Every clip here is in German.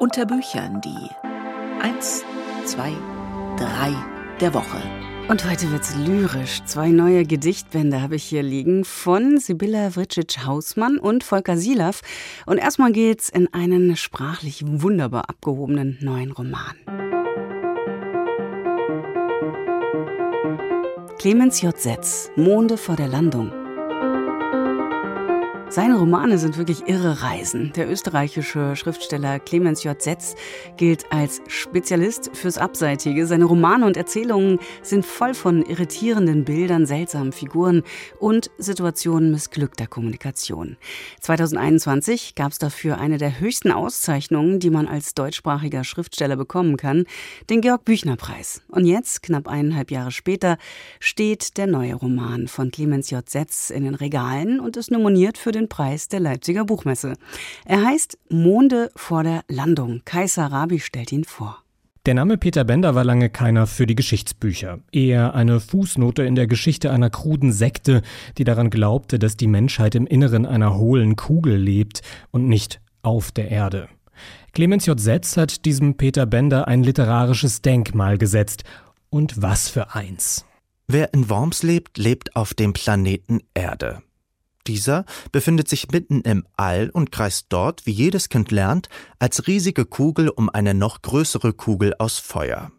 Unter Büchern die 1, 2, 3 der Woche. Und heute wird's lyrisch. Zwei neue Gedichtbände habe ich hier liegen von Sibylla Vricic-Hausmann und Volker Silav. Und erstmal geht's in einen sprachlich wunderbar abgehobenen neuen Roman. Clemens J. Setz, Monde vor der Landung. Seine Romane sind wirklich irre Reisen. Der österreichische Schriftsteller Clemens J. Setz gilt als Spezialist fürs Abseitige. Seine Romane und Erzählungen sind voll von irritierenden Bildern, seltsamen Figuren und Situationen missglückter Kommunikation. 2021 gab es dafür eine der höchsten Auszeichnungen, die man als deutschsprachiger Schriftsteller bekommen kann, den Georg-Büchner-Preis. Und jetzt, knapp eineinhalb Jahre später, steht der neue Roman von Clemens J. Setz in den Regalen und ist nominiert für den den Preis der Leipziger Buchmesse. Er heißt Monde vor der Landung. Kaiser Rabi stellt ihn vor. Der Name Peter Bender war lange keiner für die Geschichtsbücher, eher eine Fußnote in der Geschichte einer kruden Sekte, die daran glaubte, dass die Menschheit im Inneren einer hohlen Kugel lebt und nicht auf der Erde. Clemens J. Setz hat diesem Peter Bender ein literarisches Denkmal gesetzt. Und was für eins. Wer in Worms lebt, lebt auf dem Planeten Erde. Dieser befindet sich mitten im All und kreist dort, wie jedes Kind lernt, als riesige Kugel um eine noch größere Kugel aus Feuer.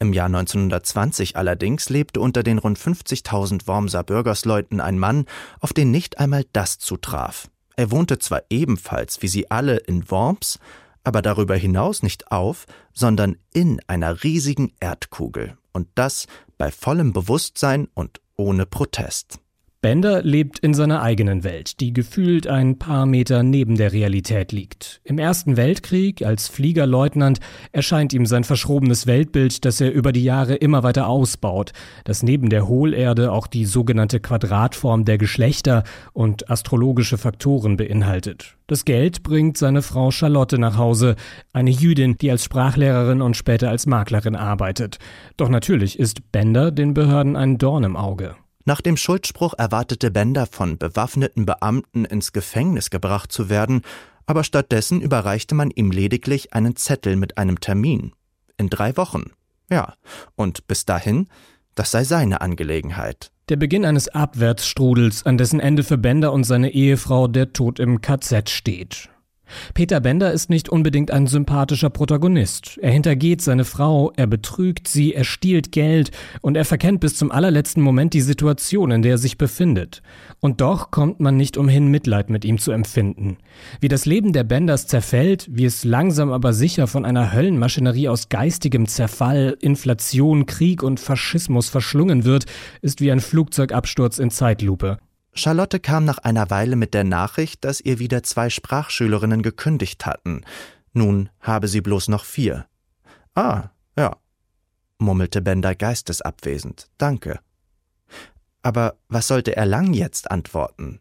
Im Jahr 1920 allerdings lebte unter den rund 50.000 Wormser Bürgersleuten ein Mann, auf den nicht einmal das zutraf. Er wohnte zwar ebenfalls wie sie alle in Worms, aber darüber hinaus nicht auf, sondern in einer riesigen Erdkugel, und das bei vollem Bewusstsein und ohne Protest. Bender lebt in seiner eigenen Welt, die gefühlt ein paar Meter neben der Realität liegt. Im Ersten Weltkrieg, als Fliegerleutnant, erscheint ihm sein verschrobenes Weltbild, das er über die Jahre immer weiter ausbaut, das neben der Hohlerde auch die sogenannte Quadratform der Geschlechter und astrologische Faktoren beinhaltet. Das Geld bringt seine Frau Charlotte nach Hause, eine Jüdin, die als Sprachlehrerin und später als Maklerin arbeitet. Doch natürlich ist Bender den Behörden ein Dorn im Auge. Nach dem Schuldspruch erwartete Bender von bewaffneten Beamten ins Gefängnis gebracht zu werden, aber stattdessen überreichte man ihm lediglich einen Zettel mit einem Termin. In drei Wochen. Ja, und bis dahin, das sei seine Angelegenheit. Der Beginn eines Abwärtsstrudels, an dessen Ende für Bender und seine Ehefrau der Tod im KZ steht. Peter Bender ist nicht unbedingt ein sympathischer Protagonist. Er hintergeht seine Frau, er betrügt sie, er stiehlt Geld und er verkennt bis zum allerletzten Moment die Situation, in der er sich befindet. Und doch kommt man nicht umhin, Mitleid mit ihm zu empfinden. Wie das Leben der Benders zerfällt, wie es langsam aber sicher von einer Höllenmaschinerie aus geistigem Zerfall, Inflation, Krieg und Faschismus verschlungen wird, ist wie ein Flugzeugabsturz in Zeitlupe. Charlotte kam nach einer Weile mit der Nachricht, dass ihr wieder zwei Sprachschülerinnen gekündigt hatten. Nun habe sie bloß noch vier. Ah, ja, murmelte Bender geistesabwesend. Danke. Aber was sollte er lang jetzt antworten?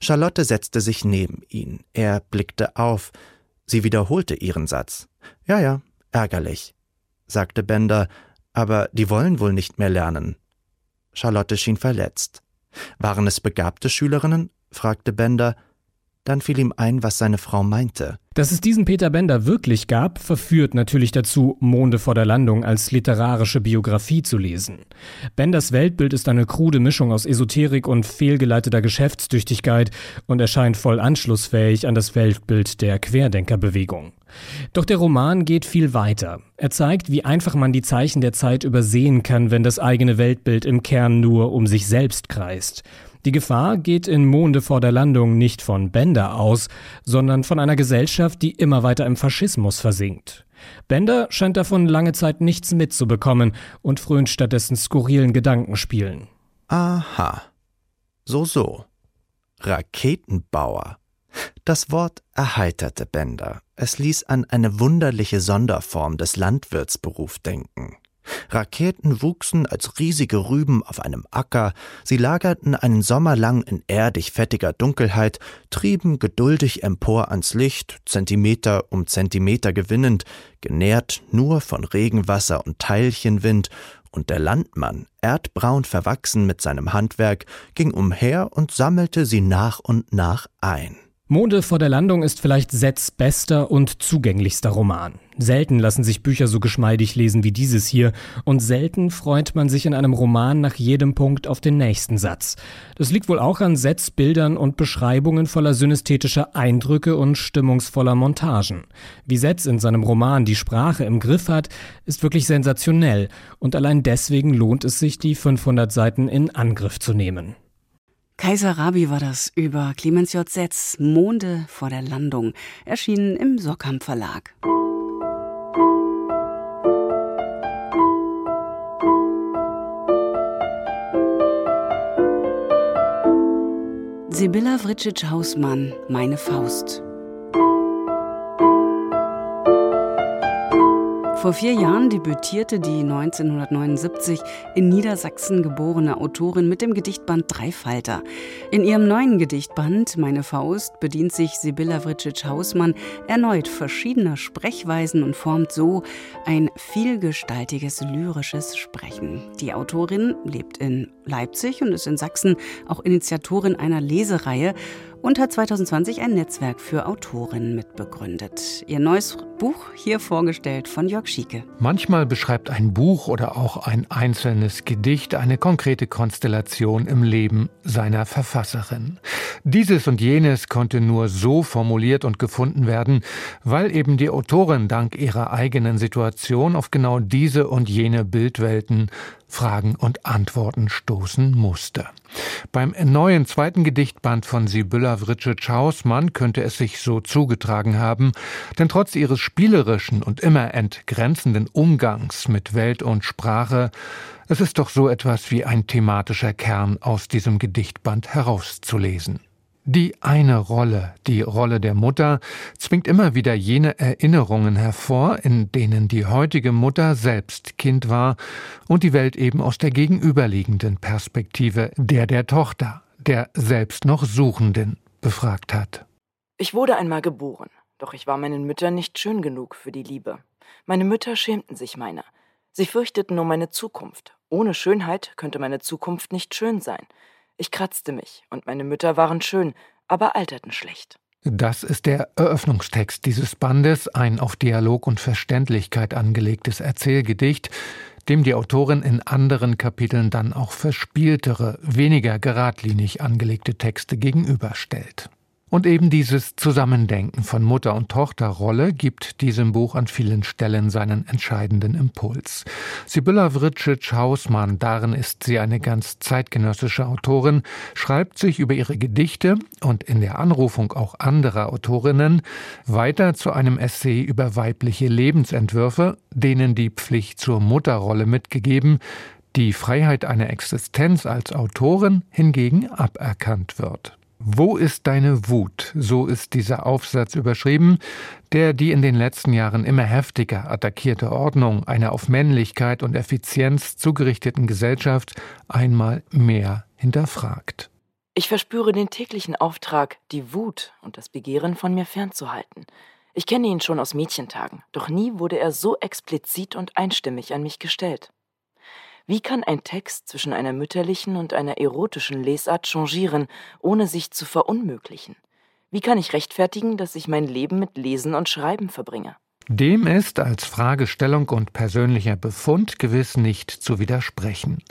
Charlotte setzte sich neben ihn. Er blickte auf. Sie wiederholte ihren Satz. Ja, ja, ärgerlich, sagte Bender, aber die wollen wohl nicht mehr lernen. Charlotte schien verletzt. Waren es begabte Schülerinnen? fragte Bender. Dann fiel ihm ein, was seine Frau meinte. Dass es diesen Peter Bender wirklich gab, verführt natürlich dazu, Monde vor der Landung als literarische Biografie zu lesen. Benders Weltbild ist eine krude Mischung aus Esoterik und fehlgeleiteter Geschäftstüchtigkeit und erscheint voll anschlussfähig an das Weltbild der Querdenkerbewegung. Doch der Roman geht viel weiter. Er zeigt, wie einfach man die Zeichen der Zeit übersehen kann, wenn das eigene Weltbild im Kern nur um sich selbst kreist. Die Gefahr geht in Monde vor der Landung nicht von Bender aus, sondern von einer Gesellschaft, die immer weiter im Faschismus versinkt. Bender scheint davon lange Zeit nichts mitzubekommen und frönt stattdessen skurrilen Gedankenspielen. Aha. So, so. Raketenbauer. Das Wort erheiterte Bender. Es ließ an eine wunderliche Sonderform des Landwirtsberufs denken. Raketen wuchsen als riesige Rüben auf einem Acker, sie lagerten einen Sommer lang in erdig fettiger Dunkelheit, trieben geduldig empor ans Licht, Zentimeter um Zentimeter gewinnend, genährt nur von Regenwasser und Teilchenwind, und der Landmann, erdbraun verwachsen mit seinem Handwerk, ging umher und sammelte sie nach und nach ein. Monde vor der Landung ist vielleicht Setz bester und zugänglichster Roman. Selten lassen sich Bücher so geschmeidig lesen wie dieses hier und selten freut man sich in einem Roman nach jedem Punkt auf den nächsten Satz. Das liegt wohl auch an Setz, Bildern und Beschreibungen voller synästhetischer Eindrücke und stimmungsvoller Montagen. Wie Setz in seinem Roman die Sprache im Griff hat, ist wirklich sensationell und allein deswegen lohnt es sich, die 500 Seiten in Angriff zu nehmen. Kaiser Rabi war das über Clemens J. Setz, Monde vor der Landung, erschienen im Sockham Verlag. Sibylla Vritschic-Hausmann, Meine Faust. Vor vier Jahren debütierte die 1979 in Niedersachsen geborene Autorin mit dem Gedichtband Dreifalter. In ihrem neuen Gedichtband Meine Faust bedient sich Sibylla Vritschic-Hausmann erneut verschiedener Sprechweisen und formt so ein vielgestaltiges lyrisches Sprechen. Die Autorin lebt in Leipzig und ist in Sachsen auch Initiatorin einer Lesereihe und hat 2020 ein Netzwerk für Autorinnen mitbegründet. Ihr neues Buch hier vorgestellt von Jörg Schieke. Manchmal beschreibt ein Buch oder auch ein einzelnes Gedicht eine konkrete Konstellation im Leben seiner Verfasserin. Dieses und jenes konnte nur so formuliert und gefunden werden, weil eben die Autorin dank ihrer eigenen Situation auf genau diese und jene Bildwelten Fragen und Antworten stoßen musste. Beim neuen zweiten Gedichtband von Sibylla Vritsche-Hausmann könnte es sich so zugetragen haben, denn trotz ihres spielerischen und immer entgrenzenden Umgangs mit Welt und Sprache, es ist doch so etwas wie ein thematischer Kern aus diesem Gedichtband herauszulesen. Die eine Rolle, die Rolle der Mutter, zwingt immer wieder jene Erinnerungen hervor, in denen die heutige Mutter selbst Kind war und die Welt eben aus der gegenüberliegenden Perspektive der der Tochter, der selbst noch Suchenden, befragt hat. Ich wurde einmal geboren, doch ich war meinen Müttern nicht schön genug für die Liebe. Meine Mütter schämten sich meiner. Sie fürchteten um meine Zukunft. Ohne Schönheit könnte meine Zukunft nicht schön sein. Ich kratzte mich, und meine Mütter waren schön, aber alterten schlecht. Das ist der Eröffnungstext dieses Bandes, ein auf Dialog und Verständlichkeit angelegtes Erzählgedicht, dem die Autorin in anderen Kapiteln dann auch verspieltere, weniger geradlinig angelegte Texte gegenüberstellt. Und eben dieses Zusammendenken von Mutter- und Tochterrolle gibt diesem Buch an vielen Stellen seinen entscheidenden Impuls. Sibylla Vritschic-Hausmann, darin ist sie eine ganz zeitgenössische Autorin, schreibt sich über ihre Gedichte und in der Anrufung auch anderer Autorinnen weiter zu einem Essay über weibliche Lebensentwürfe, denen die Pflicht zur Mutterrolle mitgegeben, die Freiheit einer Existenz als Autorin hingegen aberkannt wird. Wo ist deine Wut? So ist dieser Aufsatz überschrieben, der die in den letzten Jahren immer heftiger attackierte Ordnung einer auf Männlichkeit und Effizienz zugerichteten Gesellschaft einmal mehr hinterfragt. Ich verspüre den täglichen Auftrag, die Wut und das Begehren von mir fernzuhalten. Ich kenne ihn schon aus Mädchentagen, doch nie wurde er so explizit und einstimmig an mich gestellt. Wie kann ein Text zwischen einer mütterlichen und einer erotischen Lesart changieren, ohne sich zu verunmöglichen? Wie kann ich rechtfertigen, dass ich mein Leben mit Lesen und Schreiben verbringe? Dem ist als Fragestellung und persönlicher Befund gewiss nicht zu widersprechen.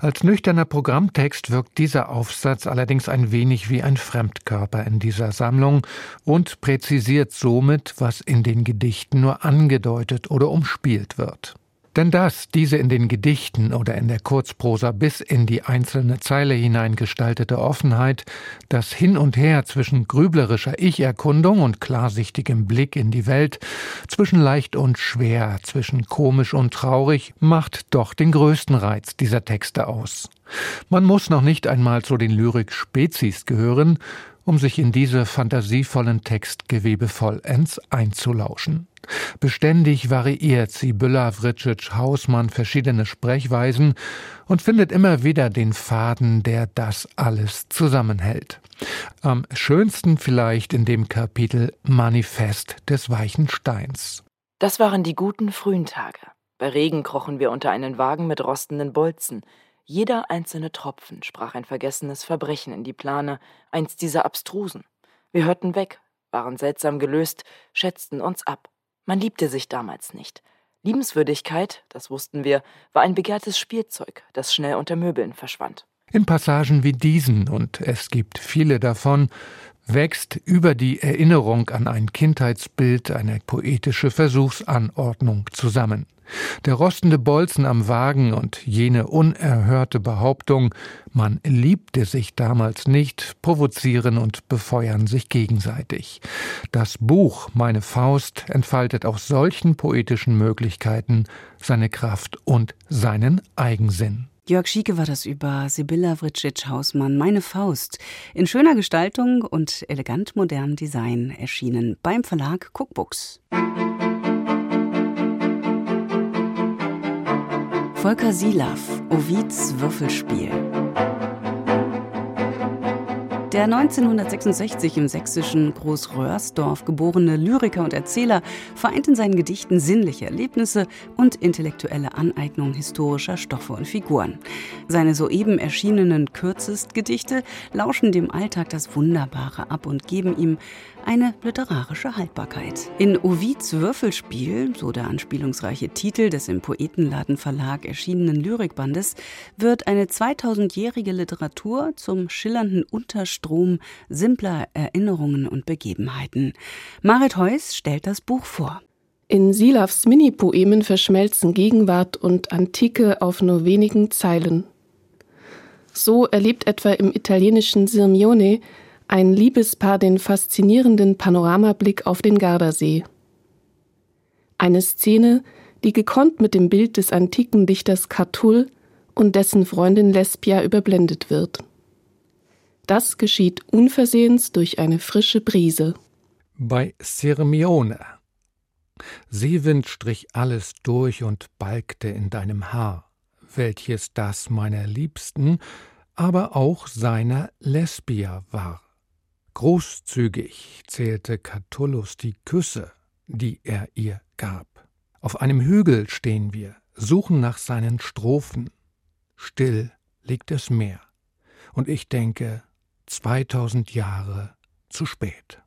Als nüchterner Programmtext wirkt dieser Aufsatz allerdings ein wenig wie ein Fremdkörper in dieser Sammlung und präzisiert somit, was in den Gedichten nur angedeutet oder umspielt wird. Denn dass diese in den Gedichten oder in der Kurzprosa bis in die einzelne Zeile hinein gestaltete Offenheit, das Hin und Her zwischen grüblerischer Ich-Erkundung und klarsichtigem Blick in die Welt, zwischen leicht und schwer, zwischen komisch und traurig, macht doch den größten Reiz dieser Texte aus. Man muss noch nicht einmal zu den Lyrik-Spezies gehören, um sich in diese fantasievollen Textgewebe vollends einzulauschen. Beständig variiert Sibylla Vritschic-Hausmann verschiedene Sprechweisen und findet immer wieder den Faden, der das alles zusammenhält. Am schönsten vielleicht in dem Kapitel Manifest des weichen Steins. Das waren die guten frühen Tage. Bei Regen krochen wir unter einen Wagen mit rostenden Bolzen. Jeder einzelne Tropfen sprach ein vergessenes Verbrechen in die Plane, eins dieser abstrusen. Wir hörten weg, waren seltsam gelöst, schätzten uns ab. Man liebte sich damals nicht. Liebenswürdigkeit, das wussten wir, war ein begehrtes Spielzeug, das schnell unter Möbeln verschwand. In Passagen wie diesen, und es gibt viele davon, wächst über die Erinnerung an ein Kindheitsbild eine poetische Versuchsanordnung zusammen. Der rostende Bolzen am Wagen und jene unerhörte Behauptung, man liebte sich damals nicht, provozieren und befeuern sich gegenseitig. Das Buch Meine Faust entfaltet aus solchen poetischen Möglichkeiten seine Kraft und seinen Eigensinn. Jörg Schieke war das über Sibylla Vritschic-Hausmann, Meine Faust, in schöner Gestaltung und elegant modernem Design erschienen beim Verlag Cookbooks. Volker Silaff, Ovids Würfelspiel. Der 1966 im sächsischen Großröhrsdorf geborene Lyriker und Erzähler vereint in seinen Gedichten sinnliche Erlebnisse und intellektuelle Aneignung historischer Stoffe und Figuren. Seine soeben erschienenen Kürzestgedichte lauschen dem Alltag das Wunderbare ab und geben ihm eine literarische Haltbarkeit. In Ovids Würfelspiel, so der anspielungsreiche Titel des im Poetenladen Verlag erschienenen Lyrikbandes, wird eine 2000-jährige Literatur zum schillernden Unterstrom simpler Erinnerungen und Begebenheiten. Marit Heuss stellt das Buch vor. In Silavs Mini-Poemen verschmelzen Gegenwart und Antike auf nur wenigen Zeilen. So erlebt etwa im italienischen Sirmione ein Liebespaar den faszinierenden Panoramablick auf den Gardasee. Eine Szene, die gekonnt mit dem Bild des antiken Dichters Catull und dessen Freundin Lesbia überblendet wird. Das geschieht unversehens durch eine frische Brise. Bei Sirmione. Seewind strich alles durch und balgte in deinem Haar, welches das meiner Liebsten, aber auch seiner Lesbia war. Großzügig zählte Catullus die Küsse, die er ihr gab. Auf einem Hügel stehen wir, suchen nach seinen Strophen. Still liegt das Meer. Und ich denke, 2000 Jahre zu spät.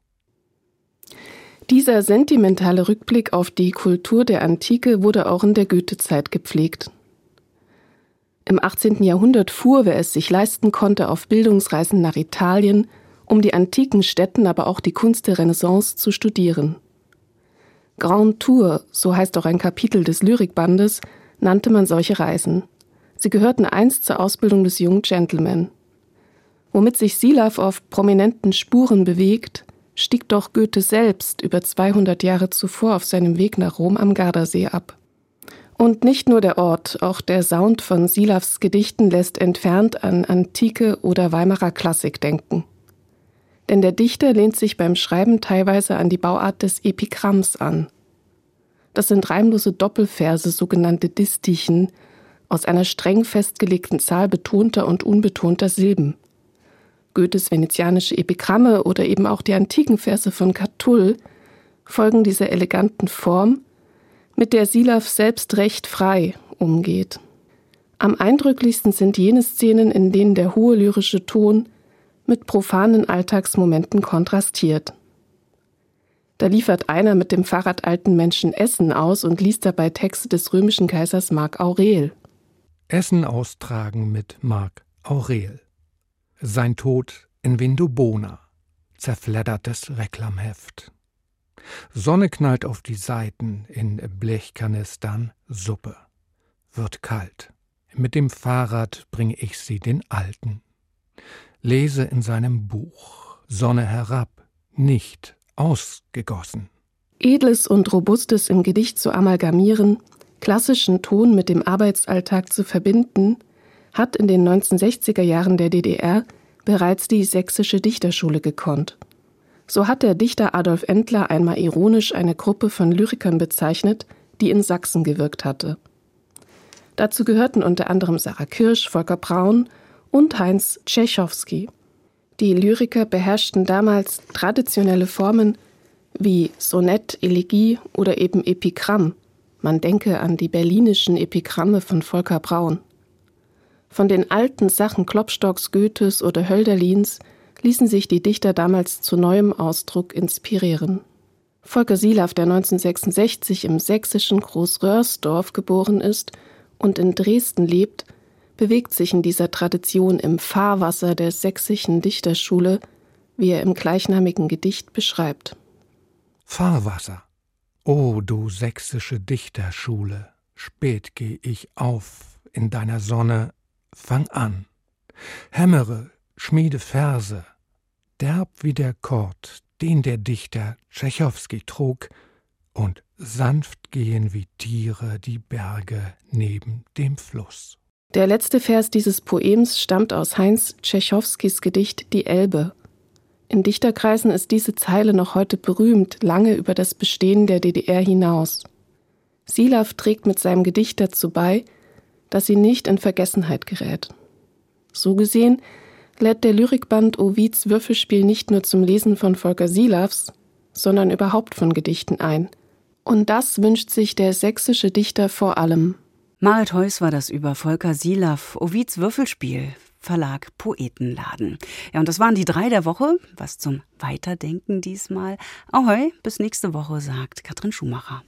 Dieser sentimentale Rückblick auf die Kultur der Antike wurde auch in der Goethezeit gepflegt. Im 18. Jahrhundert fuhr, wer es sich leisten konnte, auf Bildungsreisen nach Italien, um die antiken Städten, aber auch die Kunst der Renaissance zu studieren. Grand Tour, so heißt auch ein Kapitel des Lyrikbandes, nannte man solche Reisen. Sie gehörten einst zur Ausbildung des jungen Gentleman. Womit sich Silav auf prominenten Spuren bewegt, stieg doch Goethe selbst über 200 Jahre zuvor auf seinem Weg nach Rom am Gardasee ab. Und nicht nur der Ort, auch der Sound von Silavs Gedichten lässt entfernt an antike oder Weimarer Klassik denken denn der Dichter lehnt sich beim Schreiben teilweise an die Bauart des Epigramms an. Das sind reimlose Doppelverse, sogenannte Distichen, aus einer streng festgelegten Zahl betonter und unbetonter Silben. Goethes venezianische Epigramme oder eben auch die antiken Verse von Catull folgen dieser eleganten Form, mit der Silav selbst recht frei umgeht. Am eindrücklichsten sind jene Szenen, in denen der hohe lyrische Ton mit profanen Alltagsmomenten kontrastiert. Da liefert einer mit dem Fahrrad alten Menschen Essen aus und liest dabei Texte des römischen Kaisers Mark Aurel. Essen austragen mit Mark Aurel. Sein Tod in Vindobona. Zerfleddertes Reklamheft. Sonne knallt auf die Seiten in Blechkanistern Suppe. Wird kalt. Mit dem Fahrrad bringe ich sie den Alten lese in seinem Buch Sonne herab, nicht ausgegossen. Edles und Robustes im Gedicht zu amalgamieren, klassischen Ton mit dem Arbeitsalltag zu verbinden, hat in den 1960er Jahren der DDR bereits die sächsische Dichterschule gekonnt. So hat der Dichter Adolf Endler einmal ironisch eine Gruppe von Lyrikern bezeichnet, die in Sachsen gewirkt hatte. Dazu gehörten unter anderem Sarah Kirsch, Volker Braun, und Heinz Tschechowski. Die Lyriker beherrschten damals traditionelle Formen wie Sonett, Elegie oder eben Epigramm. Man denke an die berlinischen Epigramme von Volker Braun. Von den alten Sachen Klopstocks, Goethes oder Hölderlins ließen sich die Dichter damals zu neuem Ausdruck inspirieren. Volker Silaff, der 1966 im sächsischen Großröhrsdorf geboren ist und in Dresden lebt, bewegt sich in dieser Tradition im Fahrwasser der sächsischen Dichterschule, wie er im gleichnamigen Gedicht beschreibt. Fahrwasser. O du sächsische Dichterschule, spät geh ich auf in deiner Sonne, fang an. Hämmere, schmiede Verse, derb wie der Kord, den der Dichter Tschechowski trug, und sanft gehen wie Tiere die Berge neben dem Fluss. Der letzte Vers dieses Poems stammt aus Heinz Tschechowskis Gedicht Die Elbe. In Dichterkreisen ist diese Zeile noch heute berühmt, lange über das Bestehen der DDR hinaus. Silav trägt mit seinem Gedicht dazu bei, dass sie nicht in Vergessenheit gerät. So gesehen lädt der Lyrikband Ovids Würfelspiel nicht nur zum Lesen von Volker Silavs, sondern überhaupt von Gedichten ein. Und das wünscht sich der sächsische Dichter vor allem. Marit Heuss war das über Volker Silav, Ovids Würfelspiel, Verlag Poetenladen. Ja, und das waren die drei der Woche. Was zum Weiterdenken diesmal. Ahoi, bis nächste Woche, sagt Katrin Schumacher.